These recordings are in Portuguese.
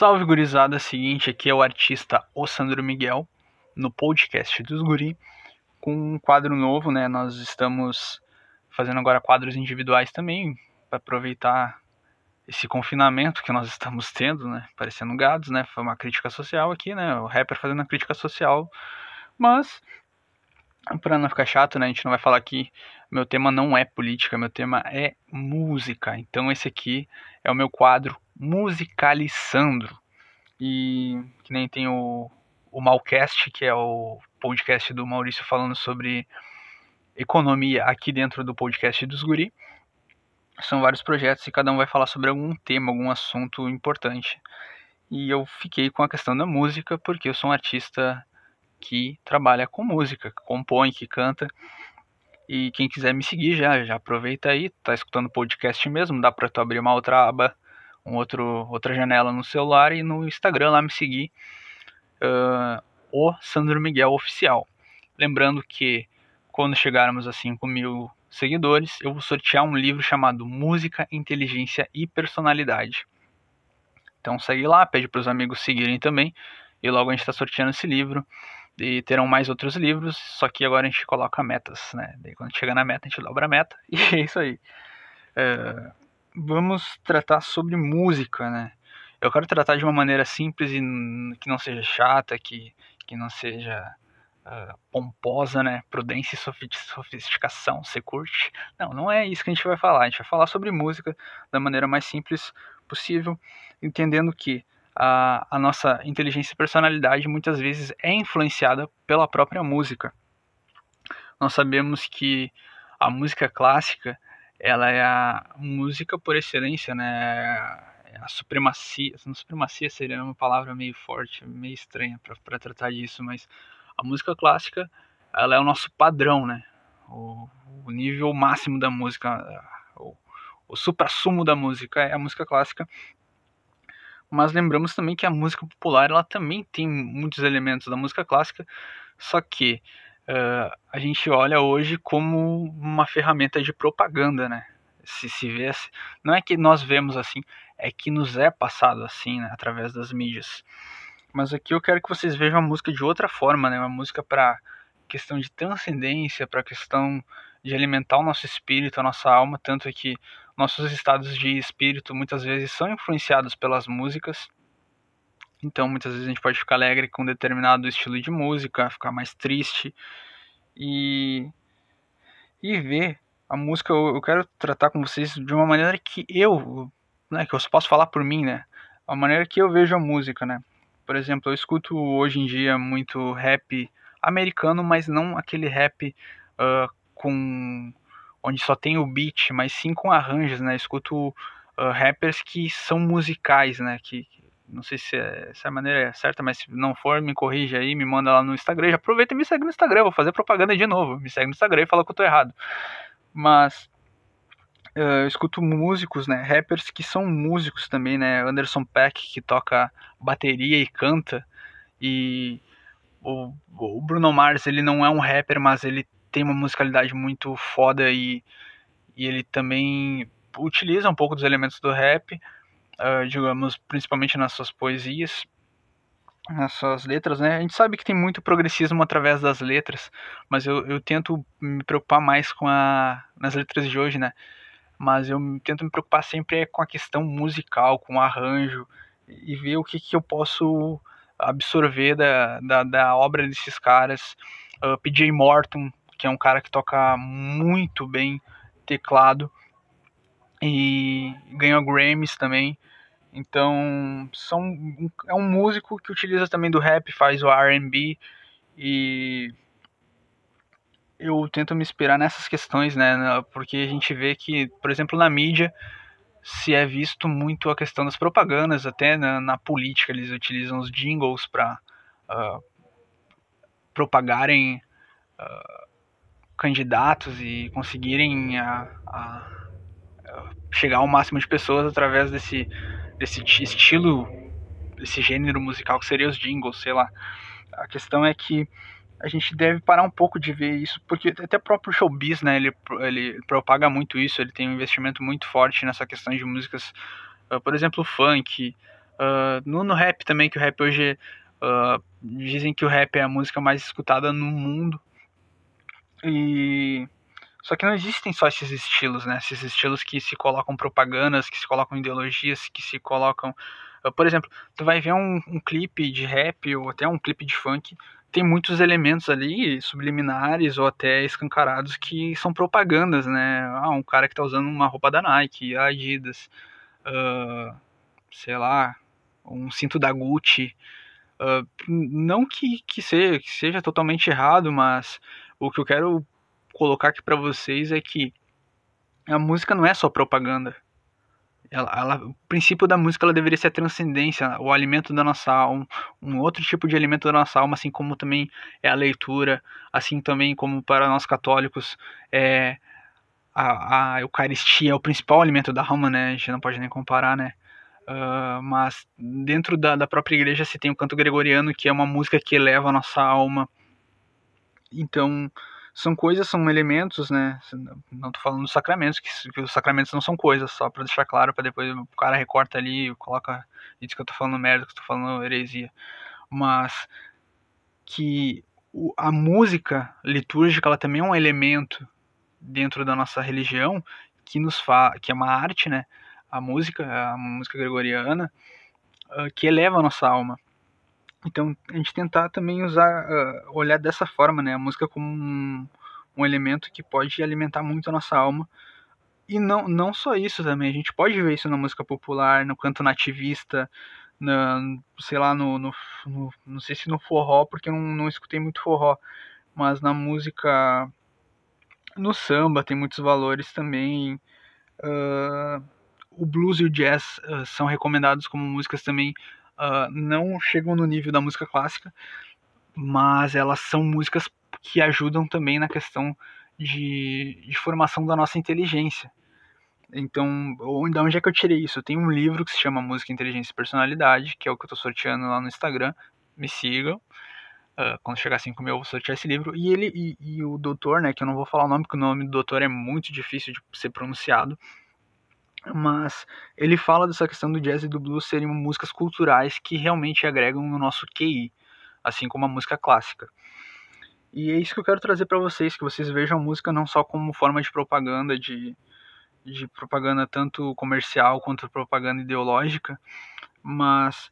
Salve gurizada, seguinte, aqui é o artista O Sandro Miguel, no podcast dos Guri, com um quadro novo, né? Nós estamos fazendo agora quadros individuais também, para aproveitar esse confinamento que nós estamos tendo, né? Parecendo gados, né? Foi uma crítica social aqui, né? O rapper fazendo uma crítica social, mas para não ficar chato, né? A gente não vai falar aqui. Meu tema não é política, meu tema é música. Então esse aqui é o meu quadro Musicalizando. E que nem tem o, o Malcast, que é o podcast do Maurício falando sobre economia aqui dentro do podcast dos Guri. São vários projetos e cada um vai falar sobre algum tema, algum assunto importante. E eu fiquei com a questão da música porque eu sou um artista que trabalha com música, que compõe, que canta. E quem quiser me seguir já, já aproveita aí, tá escutando podcast mesmo, dá para tu abrir uma outra aba, um outro, outra janela no celular e no Instagram lá me seguir, uh, o Sandro Miguel Oficial. Lembrando que quando chegarmos a 5 mil seguidores, eu vou sortear um livro chamado Música, Inteligência e Personalidade. Então segue lá, pede para os amigos seguirem também, e logo a gente está sorteando esse livro e terão mais outros livros, só que agora a gente coloca metas, né? Daí quando chega na meta, a gente dobra a meta, e é isso aí. É, vamos tratar sobre música, né? Eu quero tratar de uma maneira simples e que não seja chata, que, que não seja uh, pomposa, né? Prudência e sofisticação, você curte? Não, não é isso que a gente vai falar. A gente vai falar sobre música da maneira mais simples possível, entendendo que a, a nossa inteligência e personalidade muitas vezes é influenciada pela própria música. Nós sabemos que a música clássica ela é a música por excelência, né? É a supremacia, a supremacia seria uma palavra meio forte, meio estranha para tratar disso, mas a música clássica ela é o nosso padrão, né? O, o nível máximo da música, o, o supra-sumo da música é a música clássica mas lembramos também que a música popular ela também tem muitos elementos da música clássica, só que uh, a gente olha hoje como uma ferramenta de propaganda, né? Se se vê, assim, não é que nós vemos assim, é que nos é passado assim, né? através das mídias. Mas aqui eu quero que vocês vejam a música de outra forma, né? Uma música para questão de transcendência, para questão de alimentar o nosso espírito, a nossa alma, tanto é que nossos estados de espírito muitas vezes são influenciados pelas músicas. Então, muitas vezes a gente pode ficar alegre com um determinado estilo de música, ficar mais triste e e ver a música. Eu quero tratar com vocês de uma maneira que eu, né, que eu posso falar por mim, né? A maneira que eu vejo a música, né? Por exemplo, eu escuto hoje em dia muito rap americano, mas não aquele rap uh, com onde só tem o beat, mas sim com arranjos, né? escuto uh, rappers que são musicais, né? Que, não sei se, é, se é a maneira certa, mas se não for, me corrija aí, me manda lá no Instagram. Já aproveita e me segue no Instagram, vou fazer propaganda de novo. Me segue no Instagram e fala que eu tô errado. Mas uh, eu escuto músicos, né? Rappers que são músicos também, né? Anderson Peck, que toca bateria e canta. E o, o Bruno Mars, ele não é um rapper, mas ele tem uma musicalidade muito foda e, e ele também utiliza um pouco dos elementos do rap, uh, digamos, principalmente nas suas poesias, nas suas letras, né? A gente sabe que tem muito progressismo através das letras, mas eu, eu tento me preocupar mais com a nas letras de hoje, né? Mas eu tento me preocupar sempre com a questão musical, com o arranjo e ver o que, que eu posso absorver da, da, da obra desses caras. Uh, PJ Morton, que é um cara que toca muito bem teclado e ganhou Grammys também. Então, são, é um músico que utiliza também do rap, faz o R&B e eu tento me inspirar nessas questões, né? Porque a gente vê que, por exemplo, na mídia se é visto muito a questão das propagandas, até na, na política eles utilizam os jingles para uh, ah, propagarem uh, candidatos e conseguirem a, a, a chegar ao máximo de pessoas através desse, desse estilo, desse gênero musical que seria os jingles, sei lá. A questão é que a gente deve parar um pouco de ver isso, porque até o próprio showbiz, né, ele, ele propaga muito isso, ele tem um investimento muito forte nessa questão de músicas, uh, por exemplo, funk, Uh, no, no rap também, que o rap hoje. Uh, dizem que o rap é a música mais escutada no mundo. E. Só que não existem só esses estilos, né? Esses estilos que se colocam propagandas, que se colocam ideologias, que se colocam. Uh, por exemplo, tu vai ver um, um clipe de rap ou até um clipe de funk tem muitos elementos ali subliminares ou até escancarados que são propagandas, né? Ah, um cara que tá usando uma roupa da Nike, Adidas, uh, sei lá, um cinto da Gucci. Uh, não que, que, seja, que seja totalmente errado, mas o que eu quero colocar aqui para vocês é que a música não é só propaganda. Ela, ela, o princípio da música ela deveria ser a transcendência, o alimento da nossa alma, um, outro tipo de alimento da nossa alma, assim como também é a leitura, assim também como para nós católicos é a, a Eucaristia é o principal alimento da alma, né? A gente não pode nem comparar, né? Uh, mas dentro da, da própria igreja se tem o canto gregoriano, que é uma música que eleva a nossa alma. Então, são coisas, são elementos, né? Não tô falando dos sacramentos, que, que os sacramentos não são coisas, só para deixar claro, para depois o cara recorta ali, coloca, diz que eu tô falando merda, que eu tô falando heresia. Mas que a música litúrgica, ela também é um elemento dentro da nossa religião que nos fa que é uma arte, né? A música, a música gregoriana, ah, que eleva a nossa alma. Então, a gente tentar também usar, uh, olhar dessa forma, né? A música como um, um elemento que pode alimentar muito a nossa alma. E não, não só isso também, a gente pode ver isso na música popular, no canto nativista, na, sei lá, no, no, no, não sei se no forró, porque eu não, não escutei muito forró, mas na música, no samba tem muitos valores também. Uh, o blues e o jazz uh, são recomendados como músicas também uh, não chegam no nível da música clássica, mas elas são músicas que ajudam também na questão de, de formação da nossa inteligência. Então, de onde é que eu tirei isso? Eu tenho um livro que se chama Música, Inteligência e Personalidade, que é o que eu estou sorteando lá no Instagram. Me sigam. Uh, quando chegar 5 mil, eu vou sortear esse livro. E ele e, e, o doutor, né, que eu não vou falar o nome, porque o nome do doutor é muito difícil de ser pronunciado mas ele fala dessa questão do jazz e do blues serem músicas culturais que realmente agregam no nosso QI, assim como a música clássica. E é isso que eu quero trazer para vocês, que vocês vejam a música não só como forma de propaganda, de, de propaganda tanto comercial quanto propaganda ideológica, mas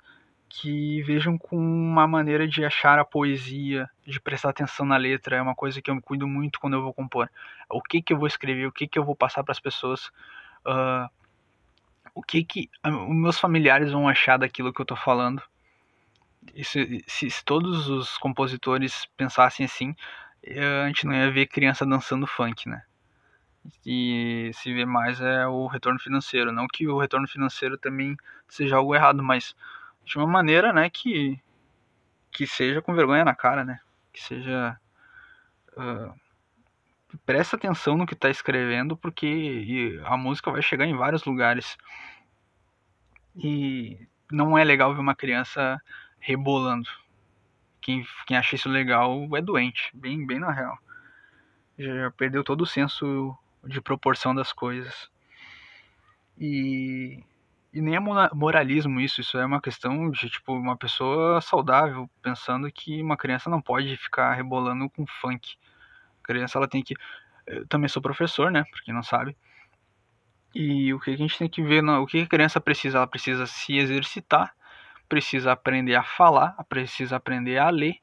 que vejam com uma maneira de achar a poesia, de prestar atenção na letra, é uma coisa que eu me cuido muito quando eu vou compor. O que que eu vou escrever, o que que eu vou passar para as pessoas, uh, o que que os meus familiares vão achar daquilo que eu tô falando. se, se, todos os compositores pensassem assim, eh, a gente não ia ver criança dançando funk, né? E se vê mais é o retorno financeiro. Não que o retorno financeiro também seja algo errado, mas de uma maneira, né, que, que seja com vergonha na cara, né? Que seja. Uh, presta atenção no que está escrevendo, porque a música vai chegar em vários lugares. E não é legal ver uma criança rebolando. Quem, quem acha isso legal é doente, bem, bem na real. Já perdeu todo o senso de proporção das coisas. E, e nem é moralismo isso, isso é uma questão de tipo uma pessoa saudável pensando que uma criança não pode ficar rebolando com funk criança ela tem que. Eu também sou professor, né? Pra quem não sabe. E o que a gente tem que ver, o que a criança precisa? Ela precisa se exercitar, precisa aprender a falar, precisa aprender a ler.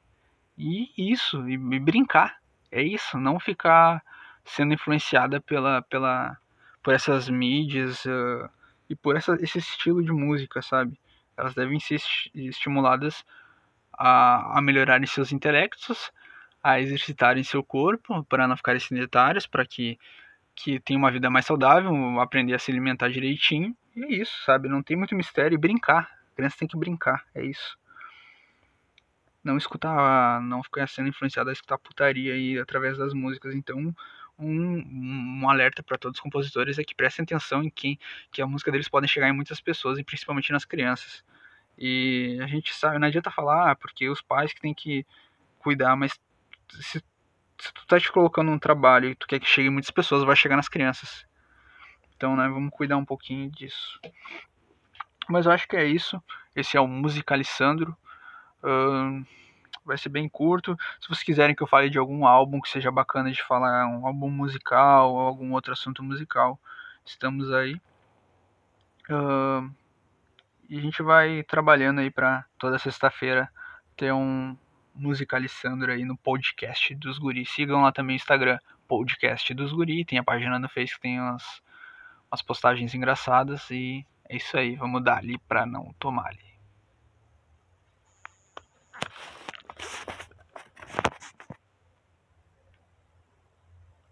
E isso, e, brincar. É isso, não ficar sendo influenciada pela, pela, por essas mídias uh, e por essa, esse estilo de música, sabe? Elas devem ser estimuladas a, a melhorarem seus intelectos, a exercitarem seu corpo para não ficarem sedentários, para que, que tenham uma vida mais saudável, aprender a se alimentar direitinho. E é isso, sabe? Não tem muito mistério. E brincar. A criança tem que brincar, é isso. Não escutar, não ficar sendo influenciado a escutar putaria aí através das músicas. Então, um, um alerta para todos os compositores é que prestem atenção em quem que a música deles pode chegar em muitas pessoas e principalmente nas crianças. E a gente sabe, não adianta falar, ah, porque os pais que têm que cuidar, mas se, se tu tá te colocando num trabalho e tu quer que chegue muitas pessoas, vai chegar nas crianças. Então, né, vamos cuidar um pouquinho disso. Mas eu acho que é isso. Esse é o Musicalissandro. Uh, vai ser bem curto. Se vocês quiserem que eu fale de algum álbum que seja bacana de falar, um álbum musical ou algum outro assunto musical, estamos aí. Uh, e a gente vai trabalhando aí para toda sexta-feira ter um musicalizando aí no podcast dos Guri. Sigam lá também o Instagram, podcast dos Guri. Tem a página no Facebook, tem umas, umas postagens engraçadas. E é isso aí, vamos dar ali para não tomar ali.